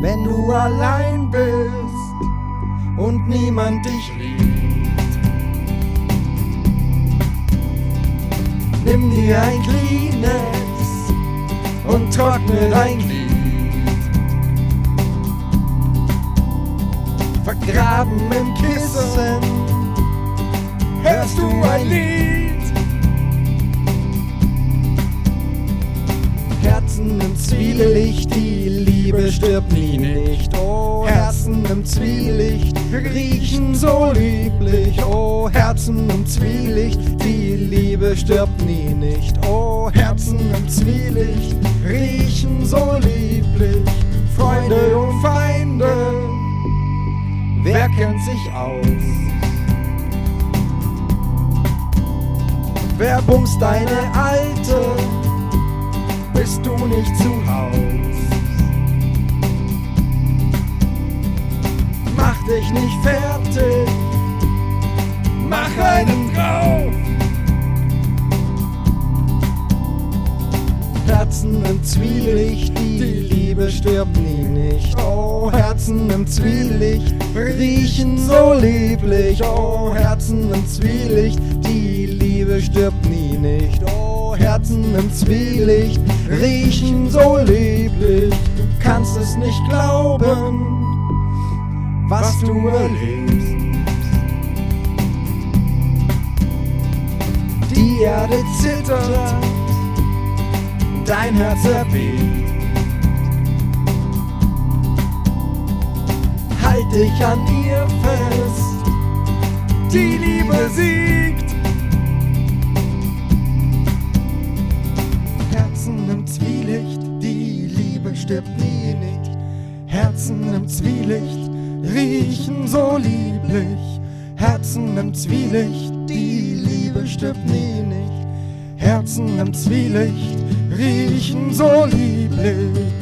wenn du allein bist und niemand dich liebt. Nimm dir ein Kleenex und trockne dein Glied. Vergraben im Kissen hörst du ein Lied. Herzen im Zwielicht, die Herzen im Zwielicht riechen so lieblich. Oh, Herzen im Zwielicht, die Liebe stirbt nie nicht. Oh, Herzen im Zwielicht riechen so lieblich. Freunde und Feinde, wer kennt sich aus? Wer bumst deine Alte? Bist du nicht zu Haus? Dich nicht fertig, mach einen drauf. Herzen im Zwielicht, die Liebe stirbt nie nicht. Oh, Herzen im Zwielicht riechen so lieblich. Oh, Herzen im Zwielicht, die Liebe stirbt nie nicht. Oh, Herzen im Zwielicht riechen so lieblich. Du kannst es nicht glauben, was du erlebst. Die Erde zittert, dein Herz erbebt. Halt dich an ihr fest, die Liebe siegt. Herzen im Zwielicht, die Liebe stirbt nie nicht. Herzen im Zwielicht riechen so lieblich. Herzen im Zwielicht, die Liebe stirbt nie nicht. Herzen im Zwielicht riechen so lieblich.